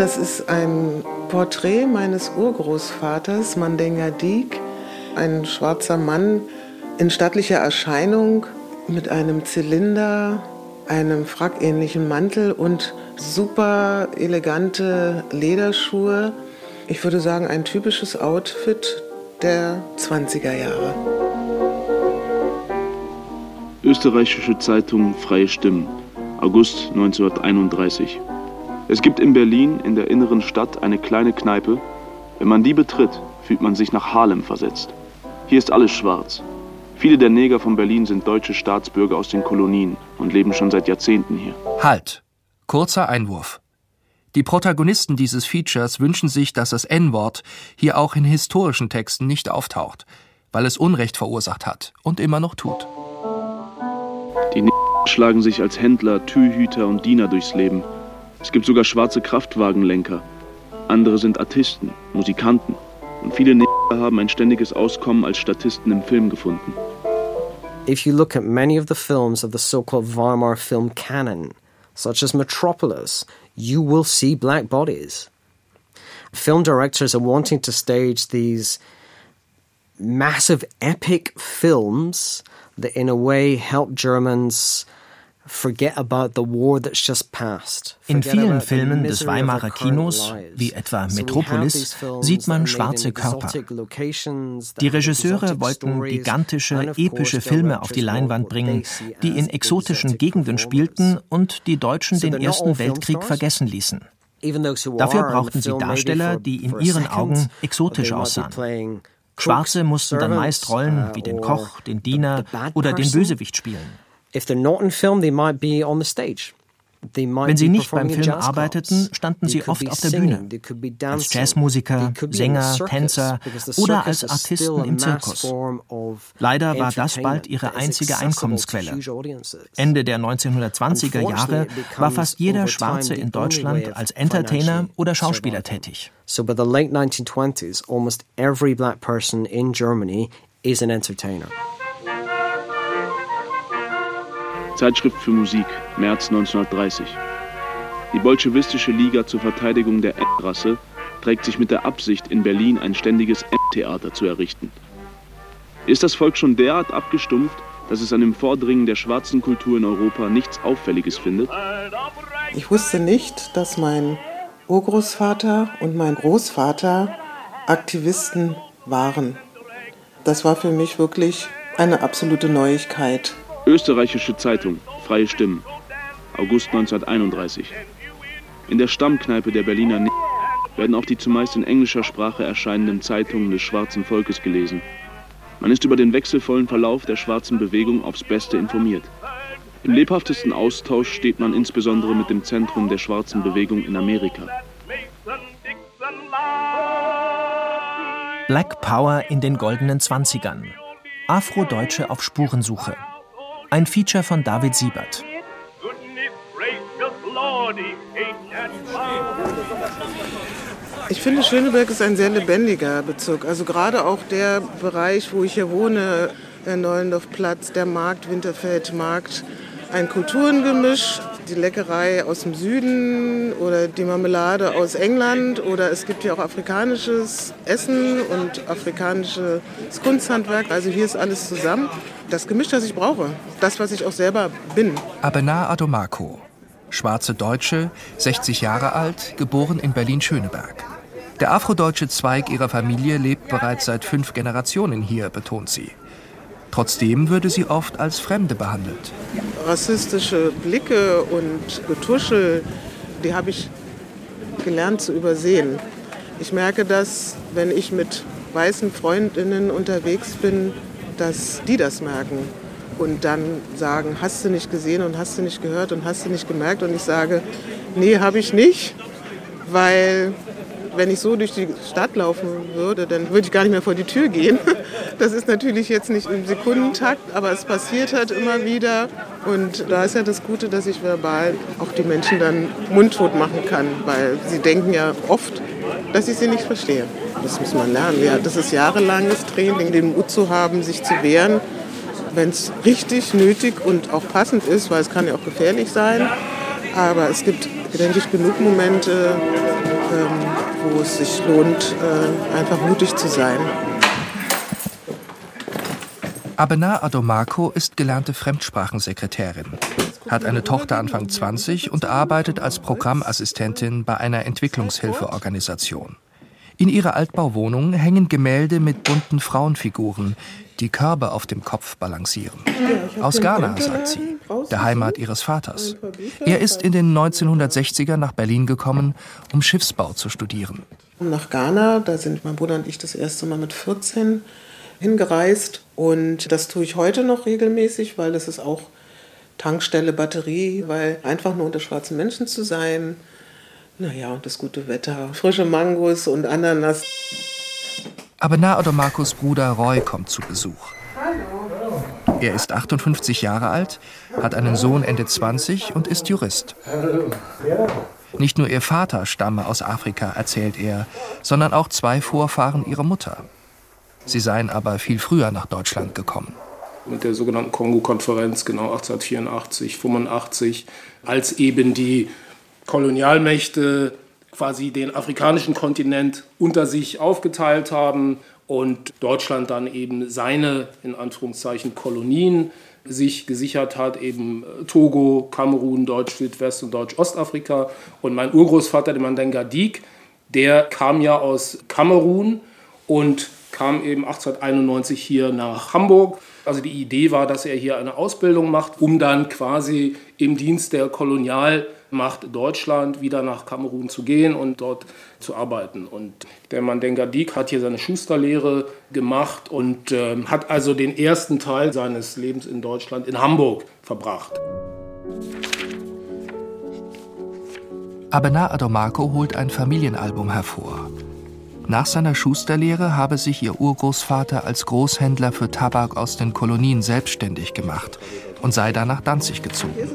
Das ist ein Porträt meines Urgroßvaters, Mandenga Diek, ein schwarzer Mann in stattlicher Erscheinung mit einem Zylinder, einem frackähnlichen Mantel und super elegante Lederschuhe. Ich würde sagen, ein typisches Outfit der 20er Jahre. Österreichische Zeitung Freie Stimmen, August 1931. Es gibt in Berlin, in der inneren Stadt, eine kleine Kneipe. Wenn man die betritt, fühlt man sich nach Harlem versetzt. Hier ist alles schwarz. Viele der Neger von Berlin sind deutsche Staatsbürger aus den Kolonien und leben schon seit Jahrzehnten hier. Halt! Kurzer Einwurf. Die Protagonisten dieses Features wünschen sich, dass das N-Wort hier auch in historischen Texten nicht auftaucht, weil es Unrecht verursacht hat und immer noch tut. Die Neger schlagen sich als Händler, Türhüter und Diener durchs Leben. Es gibt sogar schwarze Kraftwagenlenker. Andere sind Artisten, Musikanten. Und viele haben ein ständiges Auskommen als Statisten im Film gefunden. If you look at many of the films of the so-called Weimar film canon, such as Metropolis, you will see black bodies. Film directors are wanting to stage these massive epic films that, in a way, help Germans In vielen Filmen des Weimarer Kinos, wie etwa Metropolis, sieht man schwarze Körper. Die Regisseure wollten gigantische, epische Filme auf die Leinwand bringen, die in exotischen Gegenden spielten und die Deutschen den Ersten Weltkrieg vergessen ließen. Dafür brauchten sie Darsteller, die in ihren Augen exotisch aussahen. Schwarze mussten dann meist Rollen wie den Koch, den Diener oder den Bösewicht spielen. If they're not in film, they might be on the stage. Wenn sie nicht beim Film arbeiteten, standen sie oft auf der Bühne. Als Jazzmusiker, Sänger, Tänzer oder als Artisten im Zirkus. Leider war das bald ihre einzige Einkommensquelle. Ende der 1920er Jahre war fast jeder Schwarze in Deutschland als Entertainer oder Schauspieler tätig. So by the late 1920s, almost every black person in Germany is an entertainer. Zeitschrift für Musik, März 1930. Die bolschewistische Liga zur Verteidigung der M-Rasse trägt sich mit der Absicht, in Berlin ein ständiges M-Theater zu errichten. Ist das Volk schon derart abgestumpft, dass es an dem Vordringen der schwarzen Kultur in Europa nichts Auffälliges findet? Ich wusste nicht, dass mein Urgroßvater und mein Großvater Aktivisten waren. Das war für mich wirklich eine absolute Neuigkeit. Österreichische Zeitung, Freie Stimmen, August 1931. In der Stammkneipe der Berliner ne werden auch die zumeist in englischer Sprache erscheinenden Zeitungen des schwarzen Volkes gelesen. Man ist über den wechselvollen Verlauf der schwarzen Bewegung aufs Beste informiert. Im lebhaftesten Austausch steht man insbesondere mit dem Zentrum der schwarzen Bewegung in Amerika. Black Power in den goldenen Zwanzigern. Afrodeutsche auf Spurensuche. Ein Feature von David Siebert. Ich finde, Schöneberg ist ein sehr lebendiger Bezirk. Also gerade auch der Bereich, wo ich hier wohne, der Neulendorfplatz, der Markt, Winterfeldmarkt, ein Kulturengemisch, die Leckerei aus dem Süden oder die Marmelade aus England oder es gibt hier auch afrikanisches Essen und afrikanisches Kunsthandwerk. Also hier ist alles zusammen. Das Gemisch, das ich brauche, das, was ich auch selber bin. Abena Adomako, schwarze Deutsche, 60 Jahre alt, geboren in Berlin-Schöneberg. Der afrodeutsche Zweig ihrer Familie lebt bereits seit fünf Generationen hier, betont sie. Trotzdem würde sie oft als Fremde behandelt. Rassistische Blicke und Getuschel, die habe ich gelernt zu übersehen. Ich merke das, wenn ich mit weißen Freundinnen unterwegs bin, dass die das merken und dann sagen, hast du nicht gesehen und hast du nicht gehört und hast du nicht gemerkt und ich sage, nee, habe ich nicht, weil wenn ich so durch die Stadt laufen würde, dann würde ich gar nicht mehr vor die Tür gehen. Das ist natürlich jetzt nicht im Sekundentakt, aber es passiert halt immer wieder. Und da ist ja das Gute, dass ich verbal auch die Menschen dann mundtot machen kann, weil sie denken ja oft, dass ich sie nicht verstehe. Das muss man lernen. Ja, das ist jahrelanges Training, den Mut zu haben, sich zu wehren, wenn es richtig nötig und auch passend ist, weil es kann ja auch gefährlich sein. Aber es gibt, denke ich, genug Momente, ähm, wo es sich lohnt, äh, einfach mutig zu sein. Abena Adomako ist gelernte Fremdsprachensekretärin, hat eine Tochter Anfang 20 und arbeitet als Programmassistentin bei einer Entwicklungshilfeorganisation. In ihrer Altbauwohnung hängen Gemälde mit bunten Frauenfiguren, die Körbe auf dem Kopf balancieren. Aus Ghana, sagt sie, der Heimat ihres Vaters. Er ist in den 1960er nach Berlin gekommen, um Schiffsbau zu studieren. Nach Ghana, da sind mein Bruder und ich das erste Mal mit 14 hingereist. Und das tue ich heute noch regelmäßig, weil das ist auch Tankstelle, Batterie, weil einfach nur unter schwarzen Menschen zu sein, naja, und das gute Wetter, frische Mangos und Ananas. Aber Naodomakos Bruder Roy kommt zu Besuch. Hallo. Er ist 58 Jahre alt, hat einen Sohn Ende 20 und ist Jurist. Nicht nur ihr Vater stamme aus Afrika, erzählt er, sondern auch zwei Vorfahren ihrer Mutter. Sie seien aber viel früher nach Deutschland gekommen. Mit der sogenannten Kongo-Konferenz, genau 1884, 85, als eben die Kolonialmächte quasi den afrikanischen Kontinent unter sich aufgeteilt haben und Deutschland dann eben seine, in Anführungszeichen, Kolonien sich gesichert hat, eben äh, Togo, Kamerun, Deutsch-Südwest und Deutsch-Ostafrika. Und mein Urgroßvater, der Mandenga Dik, der kam ja aus Kamerun und kam eben 1891 hier nach Hamburg. Also die Idee war, dass er hier eine Ausbildung macht, um dann quasi im Dienst der Kolonial macht Deutschland wieder nach Kamerun zu gehen und dort zu arbeiten. Und der Mandenga Dik hat hier seine Schusterlehre gemacht und äh, hat also den ersten Teil seines Lebens in Deutschland in Hamburg verbracht. Abena Adomako holt ein Familienalbum hervor. Nach seiner Schusterlehre habe sich ihr Urgroßvater als Großhändler für Tabak aus den Kolonien selbstständig gemacht und sei dann nach Danzig gezogen,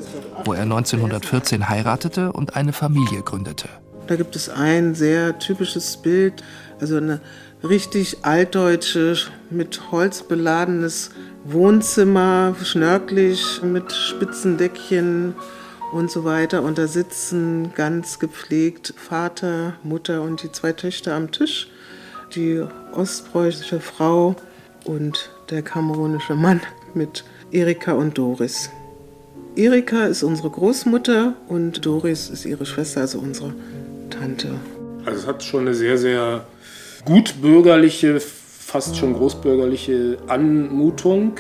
wo er 1914 heiratete und eine Familie gründete. Da gibt es ein sehr typisches Bild, also eine richtig altdeutsche, mit Holz beladenes Wohnzimmer, schnörklich mit Spitzendeckchen und so weiter. Und da sitzen ganz gepflegt Vater, Mutter und die zwei Töchter am Tisch. Die ostpreußische Frau und der kamerunische Mann mit Erika und Doris. Erika ist unsere Großmutter und Doris ist ihre Schwester, also unsere Tante. Also es hat schon eine sehr, sehr gut bürgerliche, fast schon großbürgerliche Anmutung.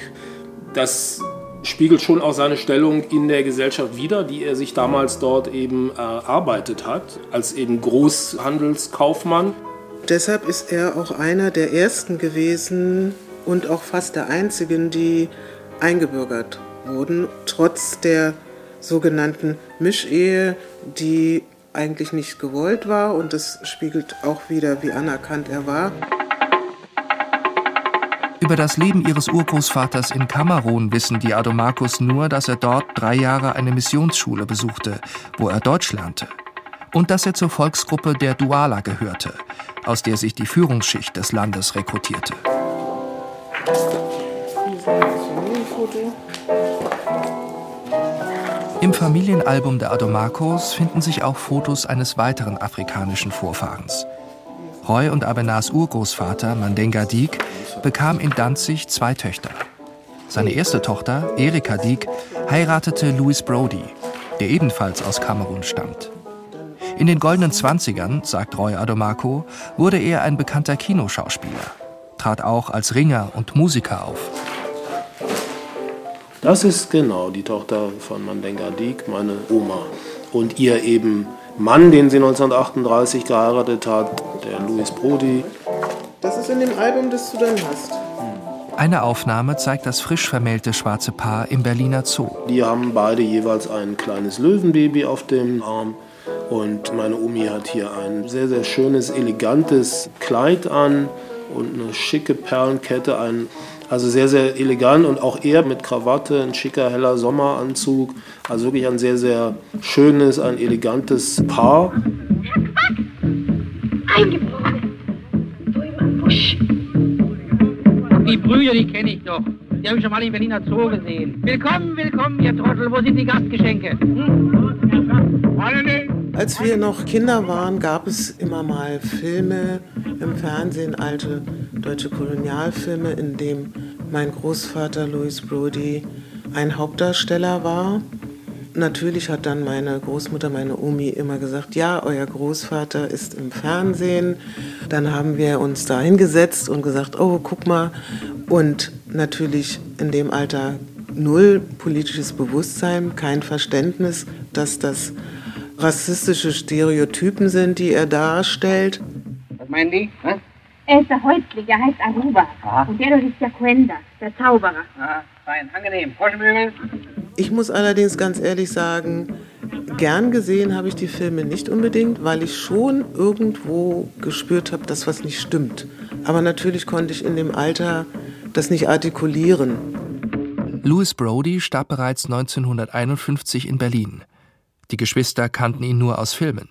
Das spiegelt schon auch seine Stellung in der Gesellschaft wider, die er sich damals dort eben erarbeitet hat, als eben Großhandelskaufmann. Deshalb ist er auch einer der ersten gewesen und auch fast der einzigen, die eingebürgert wurden, trotz der sogenannten Mischehe, die eigentlich nicht gewollt war und das spiegelt auch wieder, wie anerkannt er war. Über das Leben ihres Urgroßvaters in Kamerun wissen die Adomakos nur, dass er dort drei Jahre eine Missionsschule besuchte, wo er Deutsch lernte. Und dass er zur Volksgruppe der Duala gehörte, aus der sich die Führungsschicht des Landes rekrutierte. Im Familienalbum der Adomakos finden sich auch Fotos eines weiteren afrikanischen Vorfahrens. Roy und Abenas Urgroßvater Mandenga Dik bekam in Danzig zwei Töchter. Seine erste Tochter, Erika Dieck, heiratete Louis Brody, der ebenfalls aus Kamerun stammt. In den goldenen Zwanzigern, sagt Roy Adomako, wurde er ein bekannter Kinoschauspieler, trat auch als Ringer und Musiker auf. Das ist genau die Tochter von Mandenga Dieck, meine Oma. Und ihr eben Mann, den sie 1938 geheiratet hat, der Louis Brody. Das ist in dem Album, das du dann hast. Eine Aufnahme zeigt das frisch vermählte schwarze Paar im Berliner Zoo. Die haben beide jeweils ein kleines Löwenbaby auf dem Arm. Und meine Omi hat hier ein sehr, sehr schönes, elegantes Kleid an und eine schicke Perlenkette. Ein, also sehr, sehr elegant und auch er mit Krawatte, ein schicker, heller Sommeranzug. Also wirklich ein sehr, sehr schönes, ein elegantes Paar. Eingebrochen. Busch. Die Brüder, die kenne ich doch. Die habe ich schon mal im Berliner Zoo gesehen. Willkommen, willkommen, ihr Trottel. Wo sind die Gastgeschenke? Hm? Als Als wir noch Kinder waren, gab es immer mal Filme im Fernsehen, alte deutsche Kolonialfilme, in dem mein Großvater Louis Brody ein Hauptdarsteller war. Natürlich hat dann meine Großmutter, meine Omi, immer gesagt, ja, euer Großvater ist im Fernsehen. Dann haben wir uns da hingesetzt und gesagt, oh, guck mal. Und natürlich in dem Alter null politisches Bewusstsein, kein Verständnis, dass das rassistische Stereotypen sind, die er darstellt. Was meinen die? Was? Er ist der Häuptling, er heißt Aruba. Ah. Und der dort ist der Quenda, der Zauberer. Ah, fein, angenehm. Froschmügel. Ich muss allerdings ganz ehrlich sagen, gern gesehen habe ich die Filme nicht unbedingt, weil ich schon irgendwo gespürt habe, dass was nicht stimmt. Aber natürlich konnte ich in dem Alter das nicht artikulieren. Louis Brody starb bereits 1951 in Berlin. Die Geschwister kannten ihn nur aus Filmen.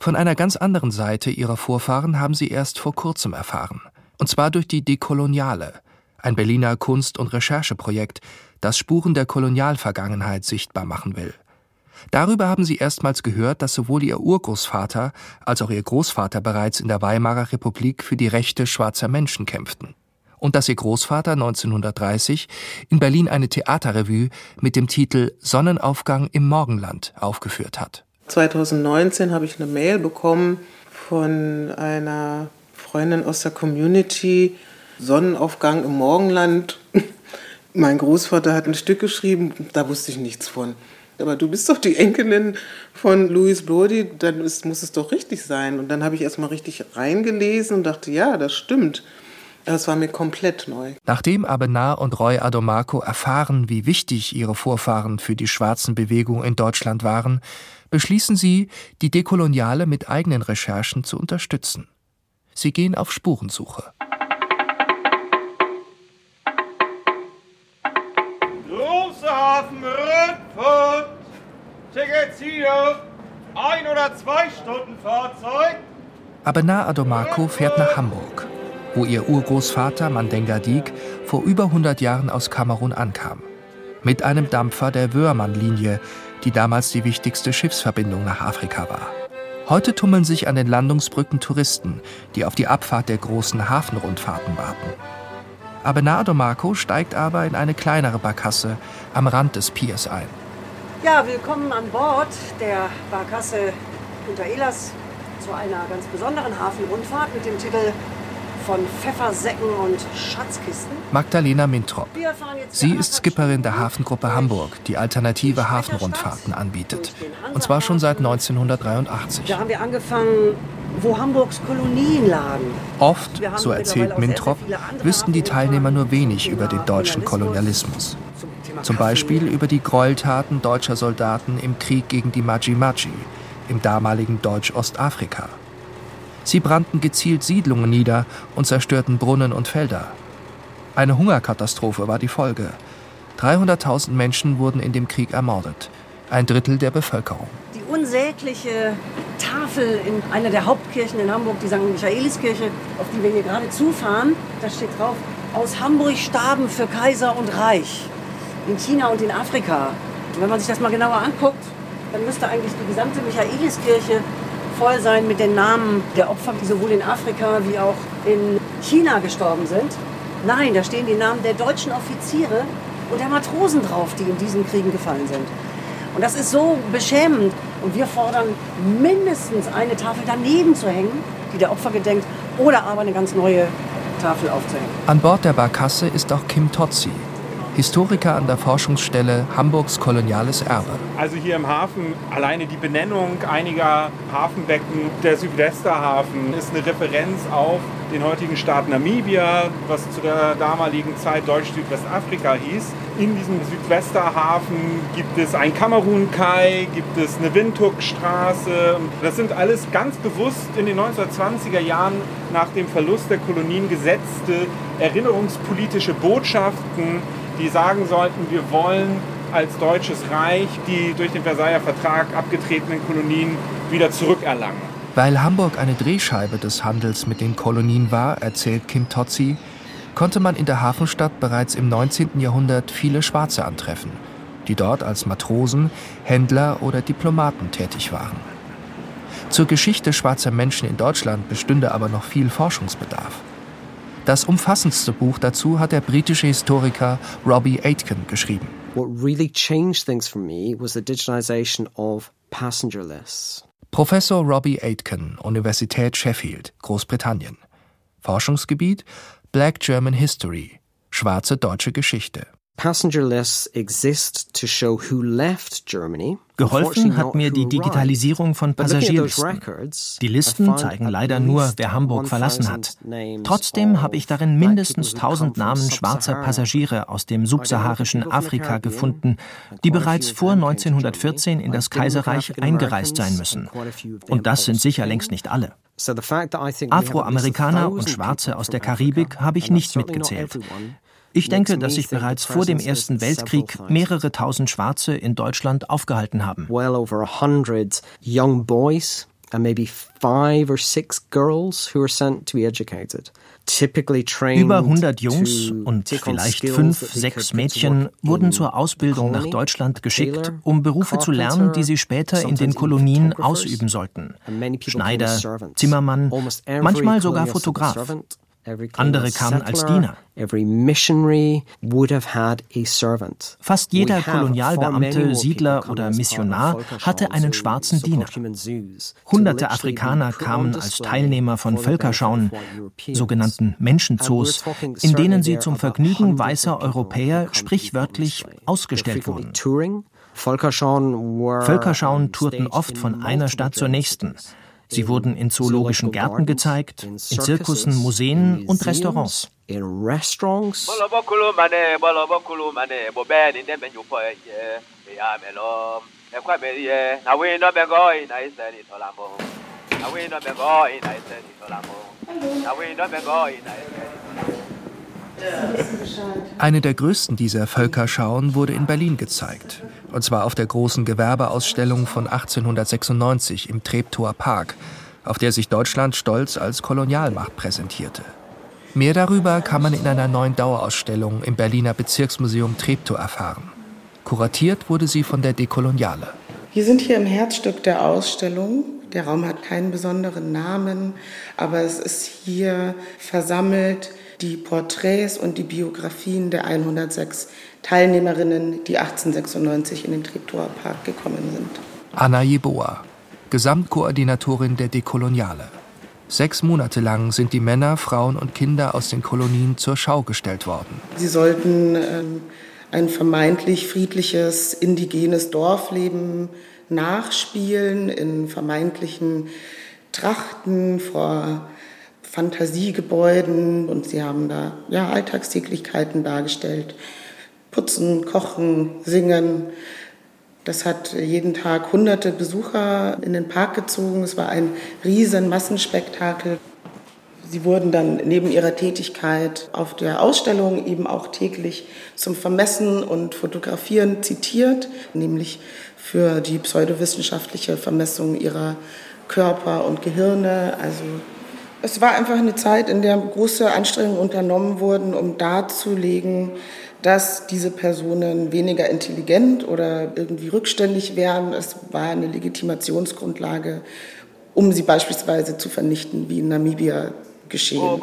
Von einer ganz anderen Seite ihrer Vorfahren haben sie erst vor kurzem erfahren. Und zwar durch die Dekoloniale, ein Berliner Kunst- und Rechercheprojekt, das Spuren der Kolonialvergangenheit sichtbar machen will. Darüber haben sie erstmals gehört, dass sowohl ihr Urgroßvater als auch ihr Großvater bereits in der Weimarer Republik für die Rechte schwarzer Menschen kämpften. Und dass ihr Großvater 1930 in Berlin eine Theaterrevue mit dem Titel Sonnenaufgang im Morgenland aufgeführt hat. 2019 habe ich eine Mail bekommen von einer Freundin aus der Community, Sonnenaufgang im Morgenland. Mein Großvater hat ein Stück geschrieben, da wusste ich nichts von. Aber du bist doch die Enkelin von Louis Brody, dann ist, muss es doch richtig sein. Und dann habe ich erstmal richtig reingelesen und dachte, ja, das stimmt. Das war mir komplett neu. Nachdem Abenar und Roy Adomako erfahren, wie wichtig ihre Vorfahren für die schwarzen Bewegung in Deutschland waren, beschließen sie, die Dekoloniale mit eigenen Recherchen zu unterstützen. Sie gehen auf Spurensuche. Große Hafen Rundfahrt. Tickets hier. Ein oder zwei Stunden Fahrzeug. Abenar Adomako fährt nach Hamburg, wo ihr Urgroßvater Mandenga Dik vor über 100 Jahren aus Kamerun ankam. Mit einem Dampfer der Wörmann-Linie, die damals die wichtigste Schiffsverbindung nach Afrika war. Heute tummeln sich an den Landungsbrücken Touristen, die auf die Abfahrt der großen Hafenrundfahrten warten. Abenado Marco steigt aber in eine kleinere Barkasse am Rand des Piers ein. Ja, willkommen an Bord der Barkasse Punta Elas zu einer ganz besonderen Hafenrundfahrt mit dem Titel von Pfeffersäcken und Schatzkisten. Magdalena Mintrop. Sie ist Skipperin der Hafengruppe Hamburg, die alternative Hafenrundfahrten anbietet. Und zwar schon seit 1983. Da haben wir angefangen, wo Hamburgs Kolonien lagen. Oft, so erzählt Mintrop, wüssten die Teilnehmer nur wenig über den deutschen Kolonialismus. Zum Beispiel über die Gräueltaten deutscher Soldaten im Krieg gegen die Maji-Maji im damaligen Deutsch-Ostafrika. Sie brannten gezielt Siedlungen nieder und zerstörten Brunnen und Felder. Eine Hungerkatastrophe war die Folge. 300.000 Menschen wurden in dem Krieg ermordet, ein Drittel der Bevölkerung. Die unsägliche Tafel in einer der Hauptkirchen in Hamburg, die St. Michaeliskirche, auf die wir hier gerade zufahren, da steht drauf, aus Hamburg starben für Kaiser und Reich, in China und in Afrika. Und wenn man sich das mal genauer anguckt, dann müsste eigentlich die gesamte Michaeliskirche voll sein mit den Namen der Opfer, die sowohl in Afrika wie auch in China gestorben sind. Nein, da stehen die Namen der deutschen Offiziere und der Matrosen drauf, die in diesen Kriegen gefallen sind. Und das ist so beschämend. Und wir fordern mindestens eine Tafel daneben zu hängen, die der Opfer gedenkt, oder aber eine ganz neue Tafel aufzuhängen. An Bord der Barkasse ist auch Kim Totzi, Historiker an der Forschungsstelle Hamburgs koloniales Erbe. Also hier im Hafen alleine die Benennung einiger Hafenbecken, der Südwesterhafen ist eine Referenz auf den heutigen Staat Namibia, was zu der damaligen Zeit Deutsch-Südwestafrika hieß. In diesem Südwesterhafen gibt es ein Kamerun-Kai, gibt es eine Windhoek-Straße. Das sind alles ganz bewusst in den 1920er Jahren nach dem Verlust der Kolonien gesetzte erinnerungspolitische Botschaften, die sagen sollten, wir wollen als deutsches Reich die durch den Versailler Vertrag abgetretenen Kolonien wieder zurückerlangen. Weil Hamburg eine Drehscheibe des Handels mit den Kolonien war, erzählt Kim Totzi, konnte man in der Hafenstadt bereits im 19. Jahrhundert viele Schwarze antreffen, die dort als Matrosen, Händler oder Diplomaten tätig waren. Zur Geschichte schwarzer Menschen in Deutschland bestünde aber noch viel Forschungsbedarf. Das umfassendste Buch dazu hat der britische Historiker Robbie Aitken geschrieben. What really changed things for me was the digitalization of passenger lists. Professor Robbie Aitken, Universität Sheffield, Großbritannien. Forschungsgebiet Black German History, schwarze deutsche Geschichte. Passenger lists exist to show who left Germany. Geholfen hat mir die Digitalisierung von Passagierlisten. Die Listen zeigen leider nur, wer Hamburg verlassen hat. Trotzdem habe ich darin mindestens 1000 Namen schwarzer Passagiere aus dem subsaharischen Afrika gefunden, die bereits vor 1914 in das Kaiserreich eingereist sein müssen. Und das sind sicher längst nicht alle. Afroamerikaner und Schwarze aus der Karibik habe ich nicht mitgezählt. Ich denke, dass sich bereits vor dem Ersten Weltkrieg mehrere tausend Schwarze in Deutschland aufgehalten haben. Well over a hundred young boys and maybe five or six girls who were sent to be educated. Über 100 Jungs und vielleicht fünf, sechs Mädchen wurden zur Ausbildung nach Deutschland geschickt, um Berufe zu lernen, die sie später in den Kolonien ausüben sollten. Schneider, Zimmermann, manchmal sogar Fotograf. Andere kamen als Diener. Fast jeder Kolonialbeamte, Siedler oder Missionar hatte einen schwarzen Diener. Hunderte Afrikaner kamen als Teilnehmer von Völkerschauen, sogenannten Menschenzoos, in denen sie zum Vergnügen weißer Europäer sprichwörtlich ausgestellt wurden. Völkerschauen tourten oft von einer Stadt zur nächsten. Sie wurden in zoologischen Gärten gezeigt, in Zirkussen, Museen und Restaurants. In restaurants. Eine der größten dieser Völkerschauen wurde in Berlin gezeigt. Und zwar auf der großen Gewerbeausstellung von 1896 im Treptower Park, auf der sich Deutschland stolz als Kolonialmacht präsentierte. Mehr darüber kann man in einer neuen Dauerausstellung im Berliner Bezirksmuseum Treptow erfahren. Kuratiert wurde sie von der Dekoloniale. Wir sind hier im Herzstück der Ausstellung. Der Raum hat keinen besonderen Namen, aber es ist hier versammelt die Porträts und die Biografien der 106 Teilnehmerinnen, die 1896 in den Treptower Park gekommen sind. Anna Jeboa, Gesamtkoordinatorin der Dekoloniale. Sechs Monate lang sind die Männer, Frauen und Kinder aus den Kolonien zur Schau gestellt worden. Sie sollten ähm, ein vermeintlich friedliches, indigenes Dorfleben nachspielen in vermeintlichen Trachten vor Fantasiegebäuden und sie haben da ja, Alltagstäglichkeiten dargestellt. Putzen, kochen, singen. Das hat jeden Tag hunderte Besucher in den Park gezogen. Es war ein riesen Massenspektakel. Sie wurden dann neben ihrer Tätigkeit auf der Ausstellung eben auch täglich zum Vermessen und Fotografieren zitiert, nämlich für die pseudowissenschaftliche Vermessung ihrer Körper und Gehirne. Also es war einfach eine Zeit, in der große Anstrengungen unternommen wurden, um darzulegen, dass diese Personen weniger intelligent oder irgendwie rückständig wären. Es war eine Legitimationsgrundlage, um sie beispielsweise zu vernichten, wie in Namibia geschehen.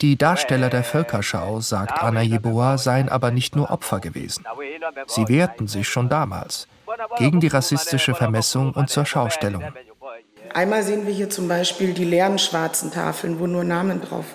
Die Darsteller der Völkerschau, sagt Anna Jeboa, seien aber nicht nur Opfer gewesen. Sie wehrten sich schon damals gegen die rassistische Vermessung und zur Schaustellung. Einmal sehen wir hier zum Beispiel die leeren schwarzen Tafeln, wo nur Namen drauf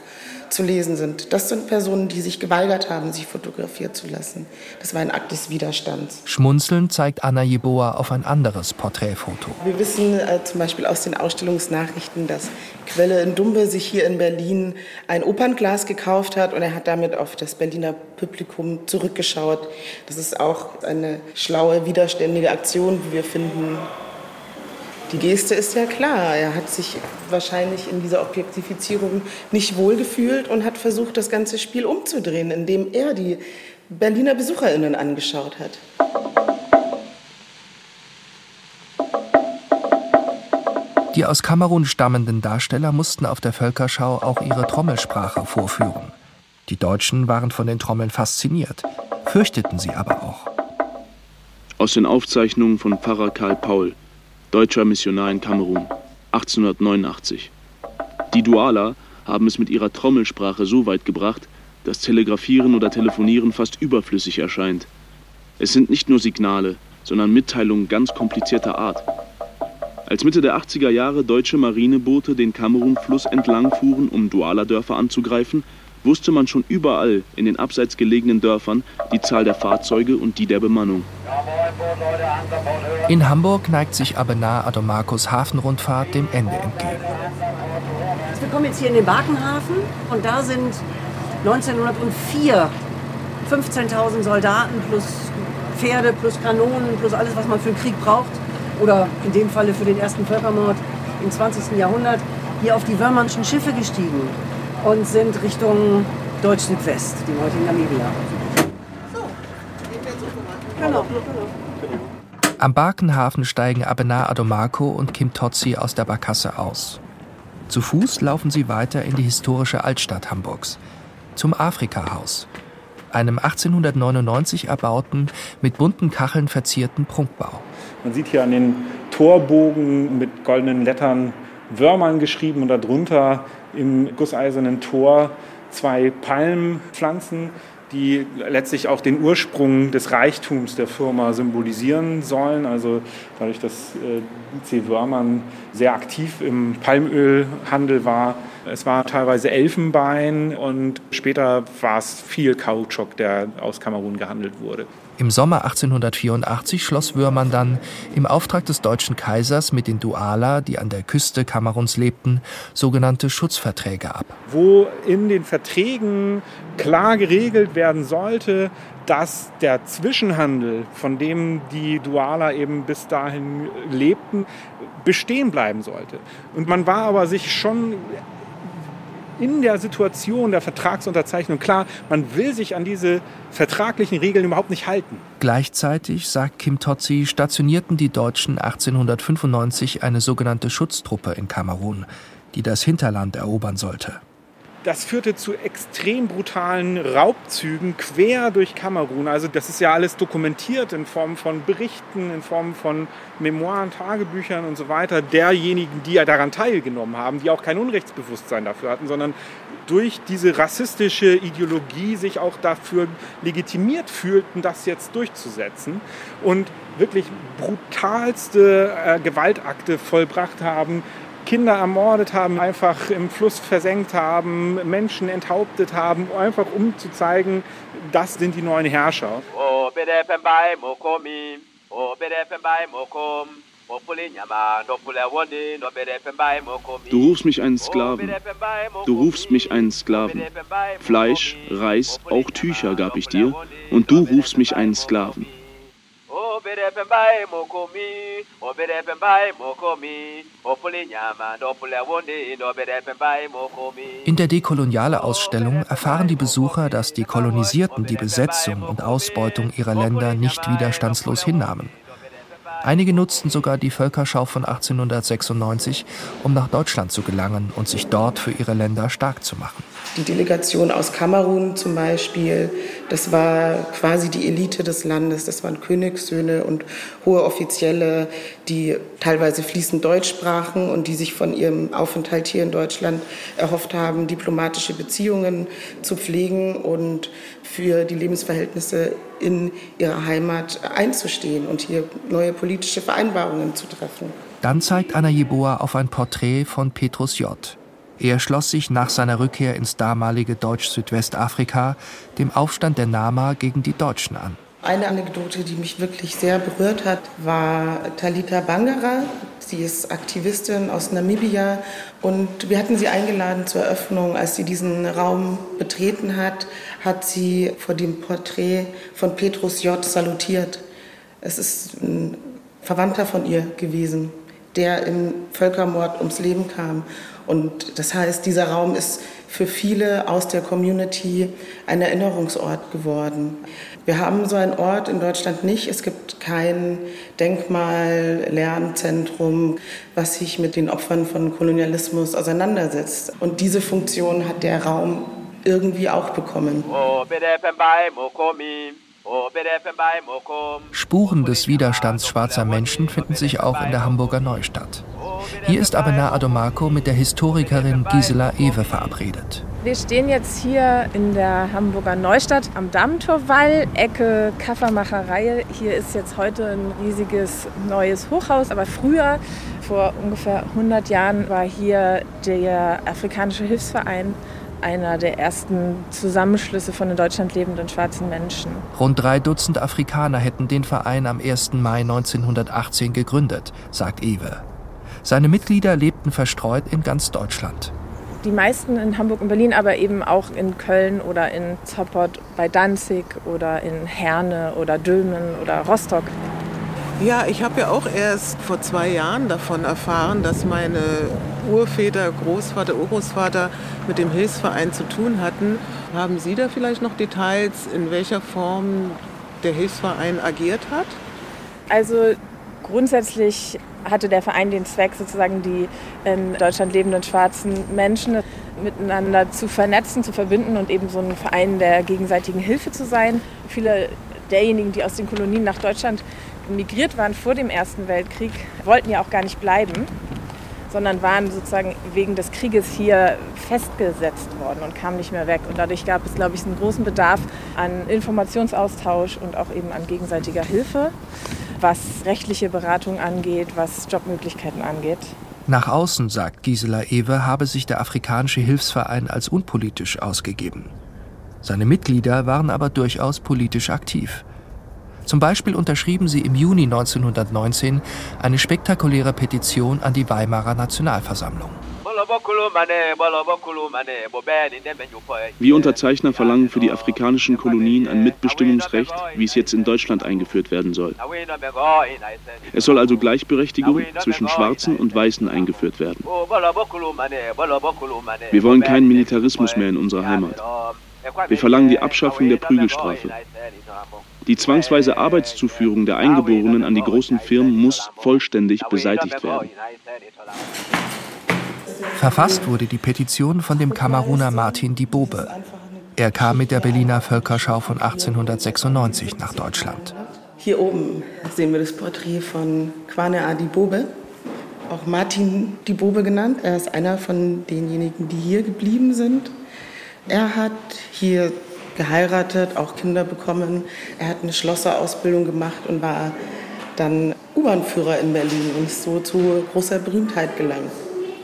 zu lesen sind. Das sind Personen, die sich geweigert haben, sich fotografieren zu lassen. Das war ein Akt des Widerstands. Schmunzelnd zeigt Anna Jeboa auf ein anderes Porträtfoto. Wir wissen äh, zum Beispiel aus den Ausstellungsnachrichten, dass Quelle in Dumbe sich hier in Berlin ein Opernglas gekauft hat und er hat damit auf das Berliner Publikum zurückgeschaut. Das ist auch eine schlaue, widerständige Aktion, wie wir finden, die Geste ist ja klar. Er hat sich wahrscheinlich in dieser Objektifizierung nicht wohlgefühlt und hat versucht, das ganze Spiel umzudrehen, indem er die Berliner BesucherInnen angeschaut hat. Die aus Kamerun stammenden Darsteller mussten auf der Völkerschau auch ihre Trommelsprache vorführen. Die Deutschen waren von den Trommeln fasziniert, fürchteten sie aber auch. Aus den Aufzeichnungen von Pfarrer Karl Paul, deutscher Missionar in Kamerun, 1889. Die Duala haben es mit ihrer Trommelsprache so weit gebracht, dass Telegrafieren oder Telefonieren fast überflüssig erscheint. Es sind nicht nur Signale, sondern Mitteilungen ganz komplizierter Art. Als Mitte der 80er Jahre deutsche Marineboote den Kamerun-Fluss entlang fuhren, um Duala-Dörfer anzugreifen, wusste man schon überall in den abseits gelegenen Dörfern die Zahl der Fahrzeuge und die der Bemannung. In Hamburg neigt sich Abenar Adomakos Hafenrundfahrt dem Ende entgegen. Wir kommen jetzt hier in den Barkenhafen und da sind 1904 15.000 Soldaten plus Pferde plus Kanonen plus alles, was man für den Krieg braucht oder in dem Falle für den ersten Völkermord im 20. Jahrhundert, hier auf die Wörmannschen Schiffe gestiegen und sind Richtung Deutsch-Südwest, dem heutigen Namibia. So, genau, Am Barkenhafen steigen Abenar Adomako und Kim Totzi aus der Barkasse aus. Zu Fuß laufen sie weiter in die historische Altstadt Hamburgs, zum Afrika-Haus, einem 1899 erbauten, mit bunten Kacheln verzierten Prunkbau. Man sieht hier an den Torbogen mit goldenen Lettern Wörmern geschrieben und darunter im gusseisernen Tor zwei Palmpflanzen, die letztlich auch den Ursprung des Reichtums der Firma symbolisieren sollen. Also dadurch, dass äh, C. Wörmann sehr aktiv im Palmölhandel war. Es war teilweise Elfenbein und später war es viel Kautschuk, der aus Kamerun gehandelt wurde. Im Sommer 1884 schloss Würmann dann im Auftrag des deutschen Kaisers mit den Duala, die an der Küste Kameruns lebten, sogenannte Schutzverträge ab. Wo in den Verträgen klar geregelt werden sollte, dass der Zwischenhandel, von dem die Duala eben bis dahin lebten, bestehen bleiben sollte. Und man war aber sich schon in der Situation der Vertragsunterzeichnung klar, man will sich an diese vertraglichen Regeln überhaupt nicht halten. Gleichzeitig, sagt Kim Totzi, stationierten die Deutschen 1895 eine sogenannte Schutztruppe in Kamerun, die das Hinterland erobern sollte. Das führte zu extrem brutalen Raubzügen quer durch Kamerun. Also das ist ja alles dokumentiert in Form von Berichten, in Form von Memoiren, Tagebüchern und so weiter derjenigen, die ja daran teilgenommen haben, die auch kein Unrechtsbewusstsein dafür hatten, sondern durch diese rassistische Ideologie sich auch dafür legitimiert fühlten, das jetzt durchzusetzen und wirklich brutalste äh, Gewaltakte vollbracht haben, Kinder ermordet haben, einfach im Fluss versenkt haben, Menschen enthauptet haben, einfach um zu zeigen, das sind die neuen Herrscher. Du rufst mich einen Sklaven. Du rufst mich einen Sklaven. Fleisch, Reis, auch Tücher gab ich dir, und du rufst mich einen Sklaven. In der Dekoloniale-Ausstellung erfahren die Besucher, dass die Kolonisierten die Besetzung und Ausbeutung ihrer Länder nicht widerstandslos hinnahmen. Einige nutzten sogar die Völkerschau von 1896, um nach Deutschland zu gelangen und sich dort für ihre Länder stark zu machen. Die Delegation aus Kamerun zum Beispiel, das war quasi die Elite des Landes. Das waren Königssöhne und hohe Offizielle, die teilweise fließend Deutsch sprachen und die sich von ihrem Aufenthalt hier in Deutschland erhofft haben, diplomatische Beziehungen zu pflegen und für die Lebensverhältnisse in ihrer Heimat einzustehen und hier neue politische Vereinbarungen zu treffen. Dann zeigt Anna Jeboa auf ein Porträt von Petrus J. Er schloss sich nach seiner Rückkehr ins damalige Deutsch-Südwestafrika dem Aufstand der Nama gegen die Deutschen an. Eine Anekdote, die mich wirklich sehr berührt hat, war Talita Bangara. Sie ist Aktivistin aus Namibia und wir hatten sie eingeladen zur Eröffnung. Als sie diesen Raum betreten hat, hat sie vor dem Porträt von Petrus J. salutiert. Es ist ein Verwandter von ihr gewesen, der im Völkermord ums Leben kam. Und das heißt, dieser Raum ist für viele aus der Community ein Erinnerungsort geworden. Wir haben so einen Ort in Deutschland nicht. Es gibt kein Denkmal, Lernzentrum, was sich mit den Opfern von Kolonialismus auseinandersetzt. Und diese Funktion hat der Raum irgendwie auch bekommen. Spuren des Widerstands schwarzer Menschen finden sich auch in der Hamburger Neustadt. Hier ist Abena Adomako mit der Historikerin Gisela Ewe verabredet. Wir stehen jetzt hier in der Hamburger Neustadt am Dammtorwall, Ecke Kaffermacherei. Hier ist jetzt heute ein riesiges neues Hochhaus, aber früher, vor ungefähr 100 Jahren, war hier der Afrikanische Hilfsverein einer der ersten Zusammenschlüsse von in Deutschland lebenden schwarzen Menschen. Rund drei Dutzend Afrikaner hätten den Verein am 1. Mai 1918 gegründet, sagt Ewe. Seine Mitglieder lebten verstreut in ganz Deutschland. Die meisten in Hamburg und Berlin, aber eben auch in Köln oder in Zoppot bei Danzig oder in Herne oder Dülmen oder Rostock. Ja, ich habe ja auch erst vor zwei Jahren davon erfahren, dass meine Urväter, Großvater, Urgroßvater mit dem Hilfsverein zu tun hatten. Haben Sie da vielleicht noch Details, in welcher Form der Hilfsverein agiert hat? Also grundsätzlich hatte der Verein den Zweck, sozusagen die in Deutschland lebenden schwarzen Menschen miteinander zu vernetzen, zu verbinden und eben so ein Verein der gegenseitigen Hilfe zu sein. Viele derjenigen, die aus den Kolonien nach Deutschland migriert waren vor dem Ersten Weltkrieg, wollten ja auch gar nicht bleiben, sondern waren sozusagen wegen des Krieges hier festgesetzt worden und kamen nicht mehr weg. Und dadurch gab es, glaube ich, einen großen Bedarf an Informationsaustausch und auch eben an gegenseitiger Hilfe, was rechtliche Beratung angeht, was Jobmöglichkeiten angeht. Nach außen, sagt Gisela Ewe, habe sich der Afrikanische Hilfsverein als unpolitisch ausgegeben. Seine Mitglieder waren aber durchaus politisch aktiv. Zum Beispiel unterschrieben sie im Juni 1919 eine spektakuläre Petition an die Weimarer Nationalversammlung. Wir Unterzeichner verlangen für die afrikanischen Kolonien ein Mitbestimmungsrecht, wie es jetzt in Deutschland eingeführt werden soll. Es soll also Gleichberechtigung zwischen Schwarzen und Weißen eingeführt werden. Wir wollen keinen Militarismus mehr in unserer Heimat. Wir verlangen die Abschaffung der Prügelstrafe. Die zwangsweise Arbeitszuführung der Eingeborenen an die großen Firmen muss vollständig beseitigt werden. Verfasst wurde die Petition von dem Kameruner Martin Dibobe. Er kam mit der Berliner Völkerschau von 1896 nach Deutschland. Hier oben sehen wir das Porträt von Kwane Adibobe, auch Martin Dibobe genannt. Er ist einer von denjenigen, die hier geblieben sind. Er hat hier geheiratet, auch Kinder bekommen. Er hat eine Schlosserausbildung gemacht und war dann U-Bahn-Führer in Berlin und ist so zu großer Berühmtheit gelangt.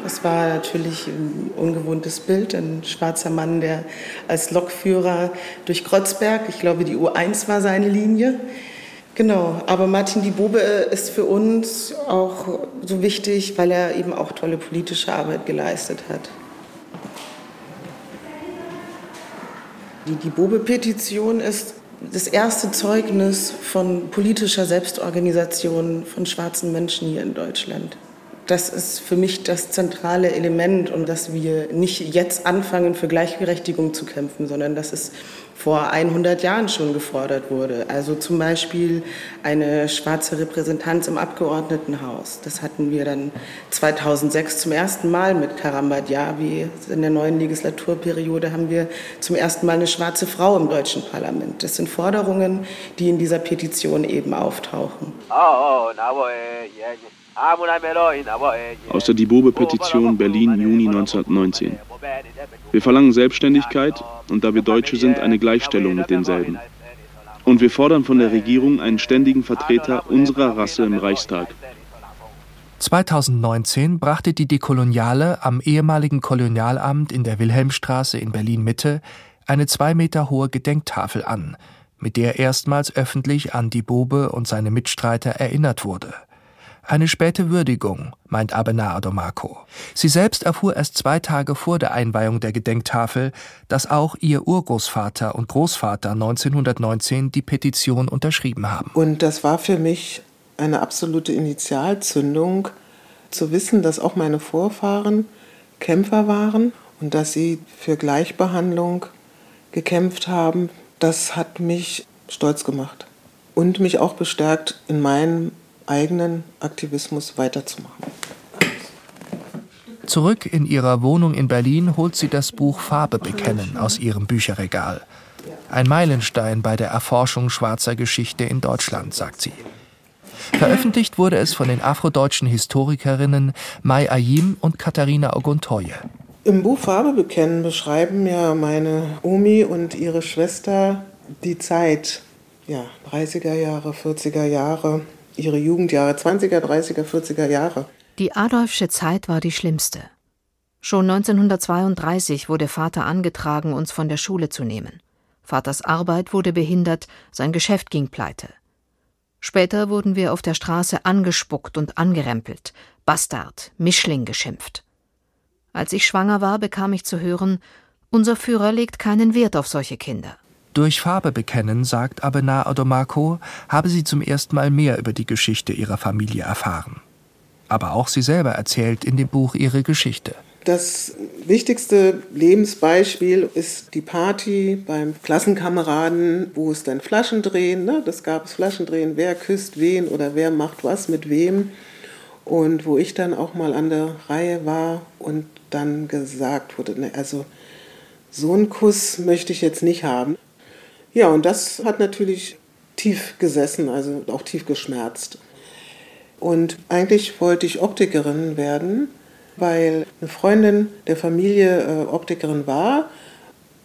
Das war natürlich ein ungewohntes Bild, ein schwarzer Mann, der als Lokführer durch Kreuzberg, ich glaube die U1 war seine Linie. Genau, aber Martin Diebobe ist für uns auch so wichtig, weil er eben auch tolle politische Arbeit geleistet hat. Die, die Bobe-Petition ist das erste Zeugnis von politischer Selbstorganisation von schwarzen Menschen hier in Deutschland. Das ist für mich das zentrale Element und dass wir nicht jetzt anfangen, für Gleichberechtigung zu kämpfen, sondern dass es vor 100 Jahren schon gefordert wurde. Also zum Beispiel eine schwarze Repräsentanz im Abgeordnetenhaus. Das hatten wir dann 2006 zum ersten Mal mit Karambat Yavi. In der neuen Legislaturperiode haben wir zum ersten Mal eine schwarze Frau im deutschen Parlament. Das sind Forderungen, die in dieser Petition eben auftauchen. Oh, oh, aus der Dibobe-Petition Berlin, Juni 1919. Wir verlangen Selbstständigkeit und da wir Deutsche sind, eine Gleichstellung mit denselben. Und wir fordern von der Regierung einen ständigen Vertreter unserer Rasse im Reichstag. 2019 brachte die Dekoloniale am ehemaligen Kolonialamt in der Wilhelmstraße in Berlin-Mitte eine zwei Meter hohe Gedenktafel an, mit der erstmals öffentlich an die Bobe und seine Mitstreiter erinnert wurde – eine späte Würdigung, meint Abena Adomako. Sie selbst erfuhr erst zwei Tage vor der Einweihung der Gedenktafel, dass auch ihr Urgroßvater und Großvater 1919 die Petition unterschrieben haben. Und das war für mich eine absolute Initialzündung, zu wissen, dass auch meine Vorfahren Kämpfer waren und dass sie für Gleichbehandlung gekämpft haben. Das hat mich stolz gemacht und mich auch bestärkt in meinem eigenen Aktivismus weiterzumachen. Zurück in ihrer Wohnung in Berlin holt sie das Buch Farbe bekennen aus ihrem Bücherregal. Ein Meilenstein bei der Erforschung schwarzer Geschichte in Deutschland, sagt sie. Veröffentlicht wurde es von den afrodeutschen Historikerinnen Mai Ayim und Katharina Oguntoye. Im Buch Farbe bekennen beschreiben ja meine Omi und ihre Schwester die Zeit, ja, 30er Jahre, 40er Jahre, ihre Jugendjahre, 20er, 30er, 40er Jahre. Die Adolfsche Zeit war die schlimmste. Schon 1932 wurde Vater angetragen, uns von der Schule zu nehmen. Vaters Arbeit wurde behindert, sein Geschäft ging pleite. Später wurden wir auf der Straße angespuckt und angerempelt, Bastard, Mischling geschimpft. Als ich schwanger war, bekam ich zu hören, unser Führer legt keinen Wert auf solche Kinder. Durch Farbe bekennen, sagt Abena Odomako, habe sie zum ersten Mal mehr über die Geschichte ihrer Familie erfahren. Aber auch sie selber erzählt in dem Buch ihre Geschichte. Das wichtigste Lebensbeispiel ist die Party beim Klassenkameraden, wo es dann Flaschendrehen, ne? das gab es Flaschendrehen, wer küsst wen oder wer macht was mit wem. Und wo ich dann auch mal an der Reihe war und dann gesagt wurde, ne, also so einen Kuss möchte ich jetzt nicht haben. Ja, und das hat natürlich tief gesessen, also auch tief geschmerzt. Und eigentlich wollte ich Optikerin werden weil eine Freundin der Familie äh, Optikerin war.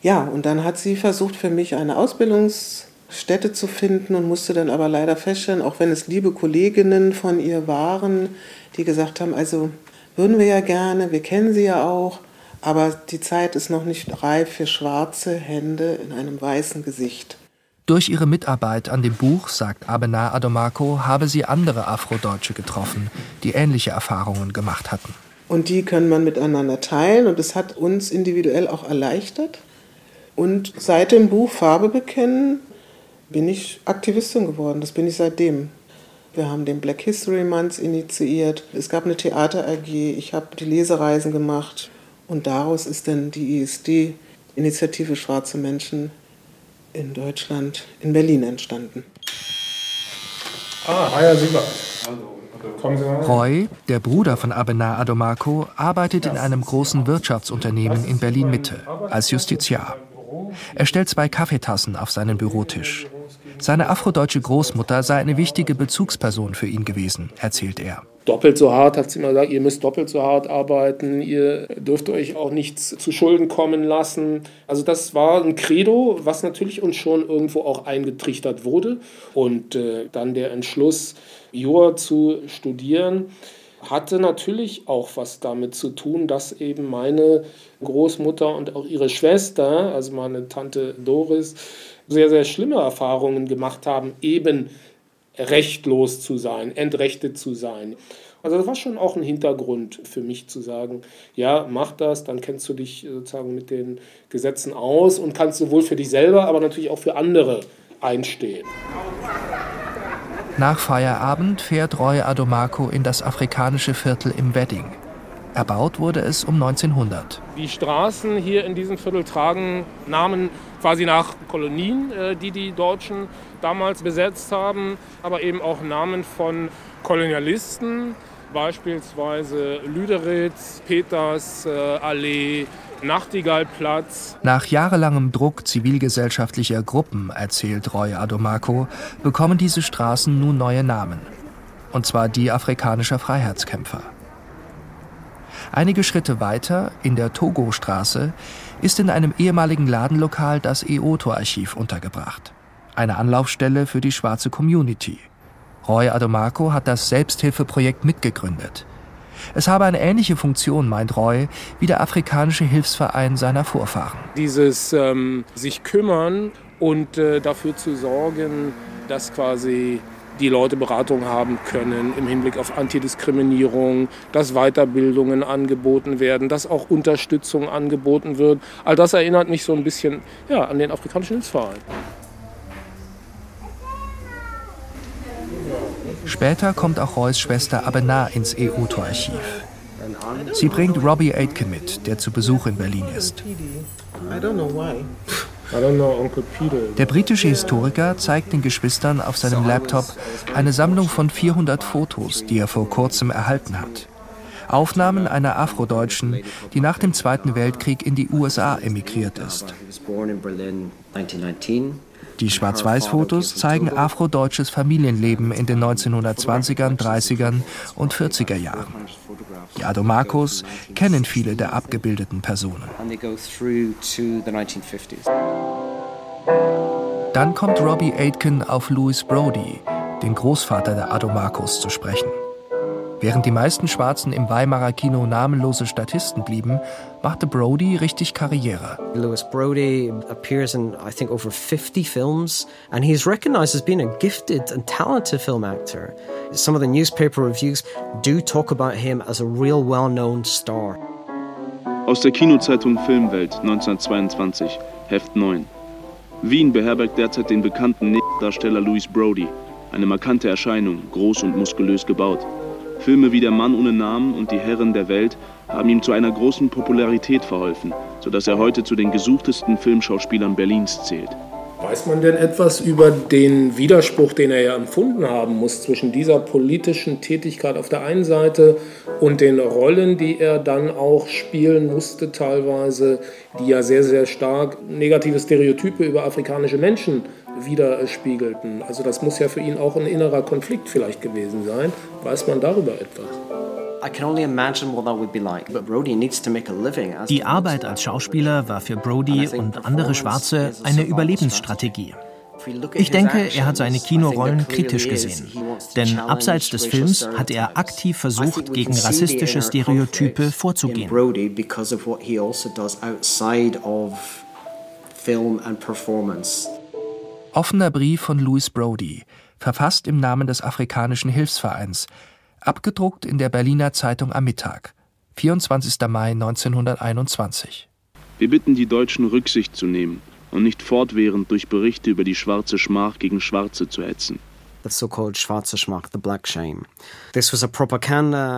Ja, und dann hat sie versucht, für mich eine Ausbildungsstätte zu finden und musste dann aber leider feststellen, auch wenn es liebe Kolleginnen von ihr waren, die gesagt haben, also würden wir ja gerne, wir kennen sie ja auch, aber die Zeit ist noch nicht reif für schwarze Hände in einem weißen Gesicht. Durch ihre Mitarbeit an dem Buch, sagt Abena Adomako, habe sie andere Afrodeutsche getroffen, die ähnliche Erfahrungen gemacht hatten. Und die können man miteinander teilen und es hat uns individuell auch erleichtert. Und seit dem Buch Farbe bekennen bin ich Aktivistin geworden. Das bin ich seitdem. Wir haben den Black History Month initiiert. Es gab eine Theater AG. Ich habe die Lesereisen gemacht. Und daraus ist dann die ISD, Initiative Schwarze Menschen in Deutschland, in Berlin entstanden. Ah, Siebert. Also. Roy, der Bruder von Abena Adomako, arbeitet in einem großen Wirtschaftsunternehmen in Berlin-Mitte als Justiziar. Er stellt zwei Kaffeetassen auf seinen Bürotisch. Seine afrodeutsche Großmutter sei eine wichtige Bezugsperson für ihn gewesen, erzählt er. Doppelt so hart, hat sie immer gesagt, ihr müsst doppelt so hart arbeiten, ihr dürft euch auch nichts zu Schulden kommen lassen. Also das war ein Credo, was natürlich uns schon irgendwo auch eingetrichtert wurde. Und äh, dann der Entschluss, Jura zu studieren, hatte natürlich auch was damit zu tun, dass eben meine Großmutter und auch ihre Schwester, also meine Tante Doris, sehr, sehr schlimme Erfahrungen gemacht haben, eben rechtlos zu sein, entrechtet zu sein. Also das war schon auch ein Hintergrund für mich zu sagen, ja, mach das, dann kennst du dich sozusagen mit den Gesetzen aus und kannst sowohl für dich selber, aber natürlich auch für andere einstehen. Nach Feierabend fährt Roy Adomako in das afrikanische Viertel im Wedding. Erbaut wurde es um 1900. Die Straßen hier in diesem Viertel tragen Namen quasi nach Kolonien, äh, die die Deutschen damals besetzt haben, aber eben auch Namen von Kolonialisten, beispielsweise Lüderitz, Peters äh, Allee, Nachtigallplatz. Nach jahrelangem Druck zivilgesellschaftlicher Gruppen, erzählt Roy Adomako, bekommen diese Straßen nun neue Namen. Und zwar die afrikanischer Freiheitskämpfer. Einige Schritte weiter, in der Togo-Straße, ist in einem ehemaligen Ladenlokal das EOTO-Archiv untergebracht. Eine Anlaufstelle für die schwarze Community. Roy Adomako hat das Selbsthilfeprojekt mitgegründet. Es habe eine ähnliche Funktion, meint Roy, wie der afrikanische Hilfsverein seiner Vorfahren. Dieses ähm, sich kümmern und äh, dafür zu sorgen, dass quasi die Leute Beratung haben können im Hinblick auf Antidiskriminierung, dass Weiterbildungen angeboten werden, dass auch Unterstützung angeboten wird. All das erinnert mich so ein bisschen ja, an den afrikanischen Hilfsverein. Später kommt auch Roys Schwester Abena ins EUTO-Archiv. Sie bringt Robbie Aitken mit, der zu Besuch in Berlin ist. Der britische Historiker zeigt den Geschwistern auf seinem Laptop eine Sammlung von 400 Fotos, die er vor kurzem erhalten hat. Aufnahmen einer Afrodeutschen, die nach dem Zweiten Weltkrieg in die USA emigriert ist. Die Schwarz-Weiß-Fotos zeigen afrodeutsches Familienleben in den 1920ern, 30ern und 40er Jahren. Die Adomakos kennen viele der abgebildeten Personen. Dann kommt Robbie Aitken auf Louis Brody, den Großvater der Adomakos, zu sprechen. Während die meisten Schwarzen im Weimarer Kino namenlose Statisten blieben, machte Brody richtig Karriere. Louis Brody appears in I think over 50 films and he's recognized as being a gifted and talented film actor. Some of the newspaper reviews do talk about him as a real well-known star. Aus der Kinozeitung Filmwelt 1922, Heft 9. Wien beherbergt derzeit den bekannten Darsteller Louis Brody, eine markante Erscheinung, groß und muskulös gebaut. Filme wie Der Mann ohne Namen und Die Herren der Welt haben ihm zu einer großen Popularität verholfen, sodass er heute zu den gesuchtesten Filmschauspielern Berlins zählt. Weiß man denn etwas über den Widerspruch, den er ja empfunden haben muss zwischen dieser politischen Tätigkeit auf der einen Seite und den Rollen, die er dann auch spielen musste, teilweise, die ja sehr, sehr stark negative Stereotype über afrikanische Menschen widerspiegelten? Also das muss ja für ihn auch ein innerer Konflikt vielleicht gewesen sein. Weiß man darüber etwas? Die Arbeit als Schauspieler war für Brody und andere Schwarze eine Überlebensstrategie. Ich denke, er hat seine Kinorollen kritisch gesehen. Denn abseits des Films hat er aktiv versucht, gegen rassistische Stereotype vorzugehen. Offener Brief von Louis Brody, verfasst im Namen des Afrikanischen Hilfsvereins, abgedruckt in der Berliner Zeitung am Mittag, 24. Mai 1921. Wir bitten die Deutschen Rücksicht zu nehmen und nicht fortwährend durch Berichte über die schwarze Schmach gegen Schwarze zu hetzen.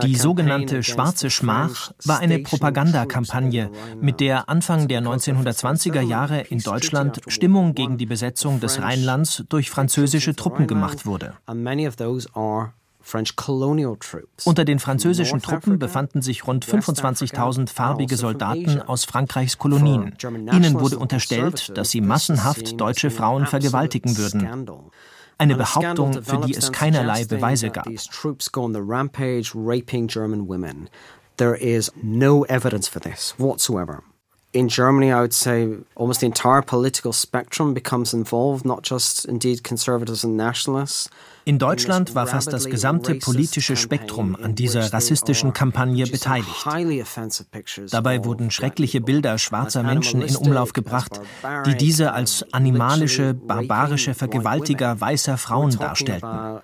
Die sogenannte Schwarze Schmach war eine Propagandakampagne, mit der Anfang der 1920er Jahre in Deutschland Stimmung gegen die Besetzung des Rheinlands durch französische Truppen gemacht wurde. Unter den französischen Truppen befanden sich rund 25.000 farbige Soldaten aus Frankreichs Kolonien. Ihnen wurde unterstellt, dass sie massenhaft deutsche Frauen vergewaltigen würden. Eine Behauptung, für die es keinerlei Beweise gab. There is no evidence for this whatsoever. in Germany, I would say almost the entire political spectrum becomes involved, not just indeed conservatives and nationalists. In Deutschland war fast das gesamte politische Spektrum an dieser rassistischen Kampagne beteiligt. Dabei wurden schreckliche Bilder schwarzer Menschen in Umlauf gebracht, die diese als animalische, barbarische Vergewaltiger weißer Frauen darstellten.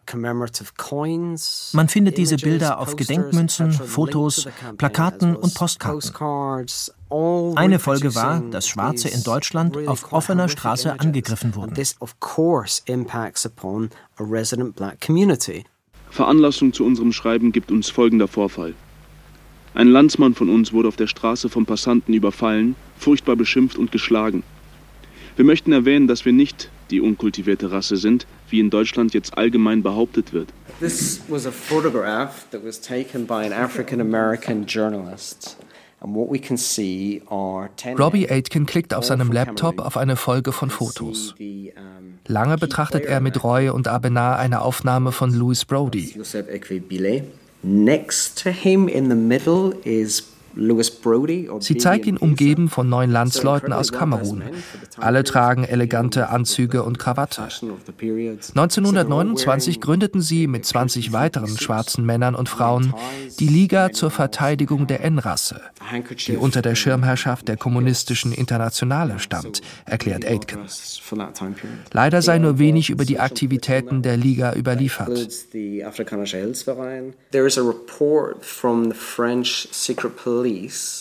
Man findet diese Bilder auf Gedenkmünzen, Fotos, Plakaten und Postkarten. Eine Folge war, dass Schwarze in Deutschland auf offener Straße angegriffen wurden. Veranlassung zu unserem Schreiben gibt uns folgender Vorfall. Ein Landsmann von uns wurde auf der Straße vom Passanten überfallen, furchtbar beschimpft und geschlagen. Wir möchten erwähnen, dass wir nicht die unkultivierte Rasse sind, wie in Deutschland jetzt allgemein behauptet wird. This was a photograph that was taken by an African American journalist. Robbie Aitken klickt auf seinem Laptop auf eine Folge von Fotos. Lange betrachtet er mit Roy und Abenar eine Aufnahme von Louis Brody. Next to him in the middle is Sie zeigt ihn umgeben von neun Landsleuten aus Kamerun. Alle tragen elegante Anzüge und Krawatte. 1929 gründeten sie mit 20 weiteren schwarzen Männern und Frauen die Liga zur Verteidigung der N-Rasse, die unter der Schirmherrschaft der kommunistischen Internationale stand, erklärt Aitken. Leider sei nur wenig über die Aktivitäten der Liga überliefert. There is a report from the French secret police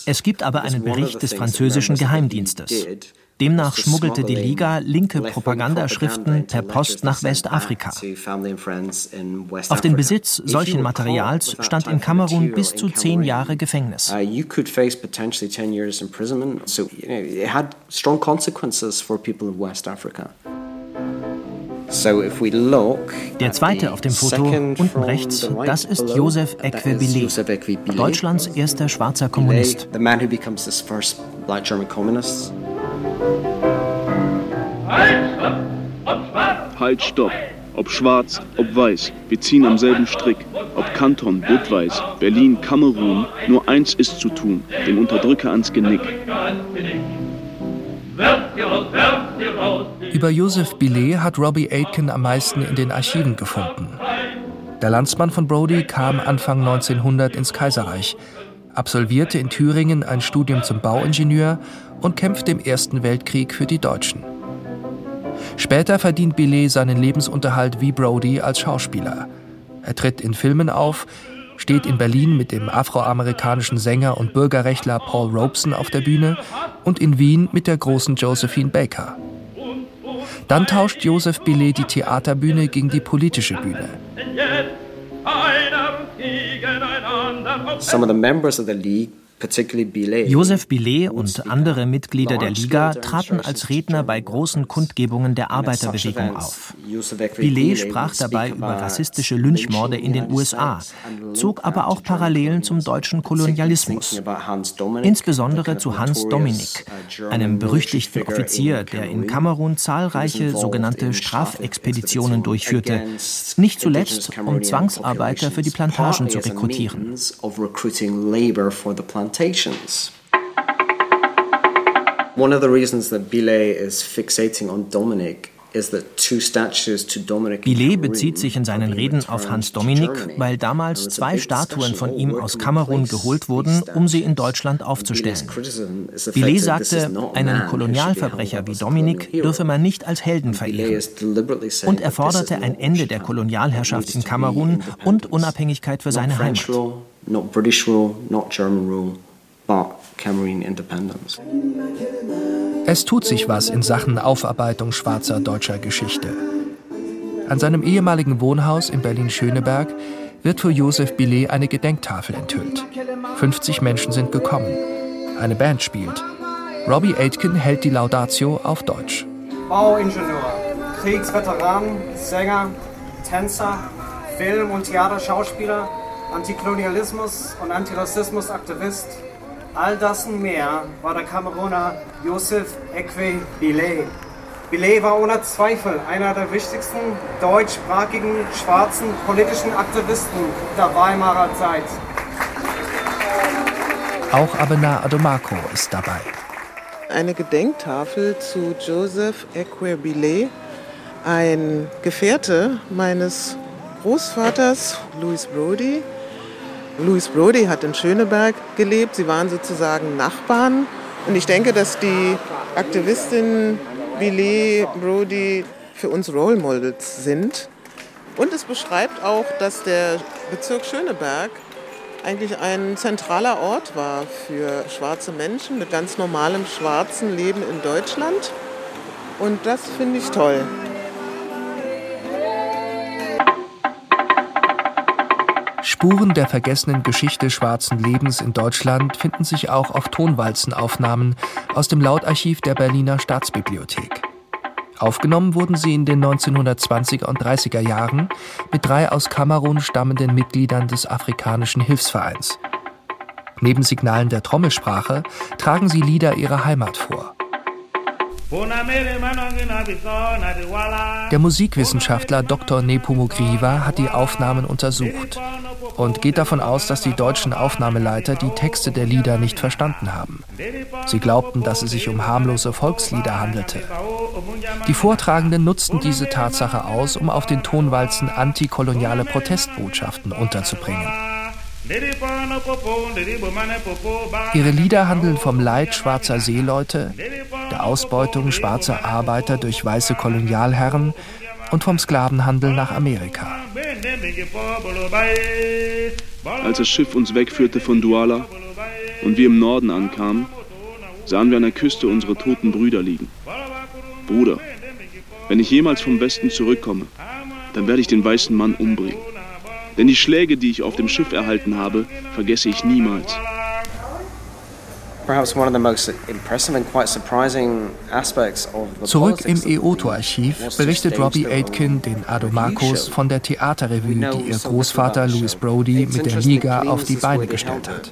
es gibt aber einen Bericht des französischen Geheimdienstes. Demnach schmuggelte die Liga linke Propagandaschriften per Post nach Westafrika. Auf den Besitz solchen Materials stand in Kamerun bis zu zehn Jahre Gefängnis. Der zweite auf dem Foto, unten rechts, das ist Joseph Equebile, Deutschlands erster schwarzer Kommunist. Halt, stopp! Ob schwarz, ob weiß, wir ziehen am selben Strick. Ob Kanton, Budweis, Berlin, Kamerun, nur eins ist zu tun, dem Unterdrücker ans Genick. Über Joseph Billet hat Robbie Aitken am meisten in den Archiven gefunden. Der Landsmann von Brody kam Anfang 1900 ins Kaiserreich, absolvierte in Thüringen ein Studium zum Bauingenieur und kämpfte im Ersten Weltkrieg für die Deutschen. Später verdient Billet seinen Lebensunterhalt wie Brody als Schauspieler. Er tritt in Filmen auf, steht in Berlin mit dem afroamerikanischen Sänger und Bürgerrechtler Paul Robeson auf der Bühne und in Wien mit der großen Josephine Baker. Dann tauscht Joseph Billet die Theaterbühne gegen die politische Bühne. Some of the members of the league Joseph Billet und andere Mitglieder der Liga traten als Redner bei großen Kundgebungen der Arbeiterbewegung auf. Billet sprach dabei über rassistische Lynchmorde in den USA, zog aber auch Parallelen zum deutschen Kolonialismus, insbesondere zu Hans Dominik, einem berüchtigten Offizier, der in Kamerun zahlreiche sogenannte Strafexpeditionen durchführte, nicht zuletzt um Zwangsarbeiter für die Plantagen zu rekrutieren plantations. One of the reasons that Billet is fixating on Dominic Billet bezieht sich in seinen Reden auf Hans Dominik, weil damals zwei Statuen von ihm aus Kamerun geholt wurden, um sie in Deutschland aufzustellen. Billet sagte, einen Kolonialverbrecher wie Dominik dürfe man nicht als Helden verehren. Und er forderte ein Ende der Kolonialherrschaft in Kamerun und Unabhängigkeit für seine Heimat but Cameroon independence. Es tut sich was in Sachen Aufarbeitung schwarzer deutscher Geschichte. An seinem ehemaligen Wohnhaus in Berlin-Schöneberg wird für Joseph Billet eine Gedenktafel enthüllt. 50 Menschen sind gekommen. Eine Band spielt. Robbie Aitken hält die Laudatio auf Deutsch. Bauingenieur, Kriegsveteran, Sänger, Tänzer, Film- und Theaterschauspieler, Antikolonialismus- und Antirassismus-Aktivist, All das und mehr war der Kameruner Joseph Ekwe Billet. Billet war ohne Zweifel einer der wichtigsten deutschsprachigen schwarzen politischen Aktivisten der Weimarer Zeit. Auch Abena Adomako ist dabei. Eine Gedenktafel zu Joseph Ekwe Billet, ein Gefährte meines Großvaters Louis Brody, Louis Brody hat in Schöneberg gelebt. Sie waren sozusagen Nachbarn. Und ich denke, dass die Aktivistinnen Billet, Brody für uns Role Models sind. Und es beschreibt auch, dass der Bezirk Schöneberg eigentlich ein zentraler Ort war für schwarze Menschen mit ganz normalem schwarzen Leben in Deutschland. Und das finde ich toll. Spuren der vergessenen Geschichte schwarzen Lebens in Deutschland finden sich auch auf Tonwalzenaufnahmen aus dem Lautarchiv der Berliner Staatsbibliothek. Aufgenommen wurden sie in den 1920er und 30er Jahren mit drei aus Kamerun stammenden Mitgliedern des Afrikanischen Hilfsvereins. Neben Signalen der Trommelsprache tragen sie Lieder ihrer Heimat vor. Der Musikwissenschaftler Dr. Nepomukriva hat die Aufnahmen untersucht und geht davon aus, dass die deutschen Aufnahmeleiter die Texte der Lieder nicht verstanden haben. Sie glaubten, dass es sich um harmlose Volkslieder handelte. Die Vortragenden nutzten diese Tatsache aus, um auf den Tonwalzen antikoloniale Protestbotschaften unterzubringen. Ihre Lieder handeln vom Leid schwarzer Seeleute, der Ausbeutung schwarzer Arbeiter durch weiße Kolonialherren und vom Sklavenhandel nach Amerika. Als das Schiff uns wegführte von Douala und wir im Norden ankamen, sahen wir an der Küste unsere toten Brüder liegen. Bruder, wenn ich jemals vom Westen zurückkomme, dann werde ich den weißen Mann umbringen. Denn die Schläge, die ich auf dem Schiff erhalten habe, vergesse ich niemals. Zurück im EOTO-Archiv berichtet Robbie Aitken den Adomakos von der Theaterrevue, die ihr Großvater Louis Brody mit der Liga auf die Beine gestellt hat.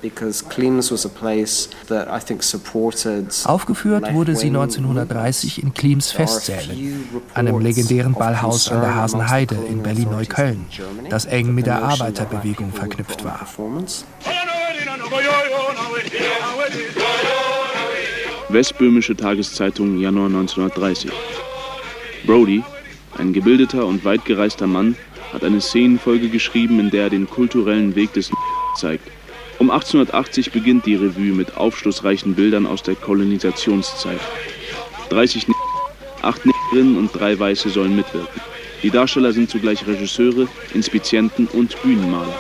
Aufgeführt wurde sie 1930 in Klims Festsälen, einem legendären Ballhaus an der Hasenheide in Berlin-Neukölln, das eng mit der Arbeiterbewegung verknüpft war. Westböhmische Tageszeitung Januar 1930. Brody, ein gebildeter und weit gereister Mann, hat eine Szenenfolge geschrieben, in der er den kulturellen Weg des zeigt. Um 1880 beginnt die Revue mit aufschlussreichen Bildern aus der Kolonisationszeit. 30 acht Negrinnen und drei Weiße sollen mitwirken. Die Darsteller sind zugleich Regisseure, Inspizienten und Bühnenmaler.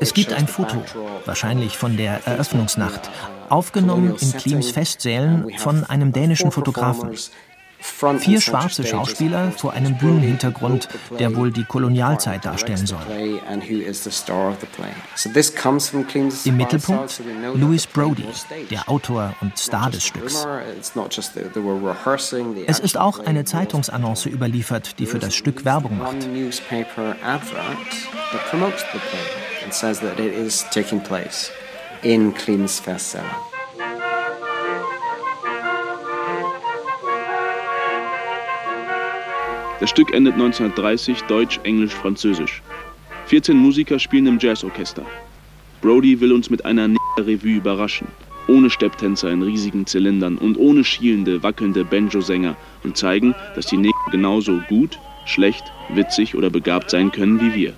Es gibt ein Foto, wahrscheinlich von der Eröffnungsnacht, aufgenommen in Klims Festsälen von einem dänischen Fotografen. Vier schwarze Schauspieler vor einem Bühnenhintergrund, der wohl die Kolonialzeit darstellen soll. Im Mittelpunkt Louis Brody, der Autor und Star des Stücks. Es ist auch eine Zeitungsannonce überliefert, die für das Stück Werbung macht. in Klims Festsaal. Das Stück endet 1930 Deutsch, Englisch, Französisch. 14 Musiker spielen im Jazzorchester. Brody will uns mit einer Revue überraschen. Ohne Stepptänzer in riesigen Zylindern und ohne schielende, wackelnde Banjo-Sänger und zeigen, dass die Neger genauso gut, schlecht, witzig oder begabt sein können wie wir.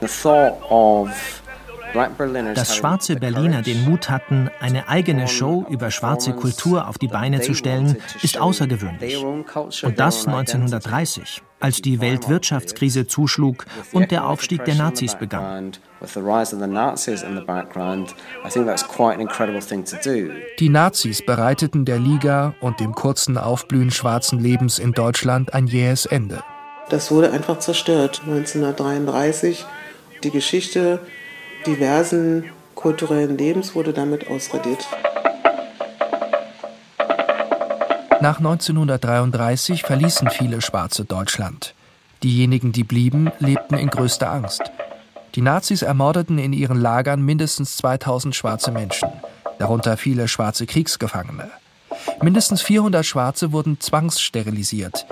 The thought of dass schwarze Berliner den Mut hatten, eine eigene Show über schwarze Kultur auf die Beine zu stellen, ist außergewöhnlich. Und das 1930, als die Weltwirtschaftskrise zuschlug und der Aufstieg der Nazis begann. Die Nazis bereiteten der Liga und dem kurzen Aufblühen schwarzen Lebens in Deutschland ein jähes Ende. Das wurde einfach zerstört 1933. Die Geschichte diversen kulturellen Lebens wurde damit ausradiert. Nach 1933 verließen viele Schwarze Deutschland. Diejenigen, die blieben, lebten in größter Angst. Die Nazis ermordeten in ihren Lagern mindestens 2000 schwarze Menschen, darunter viele schwarze Kriegsgefangene. Mindestens 400 Schwarze wurden zwangssterilisiert,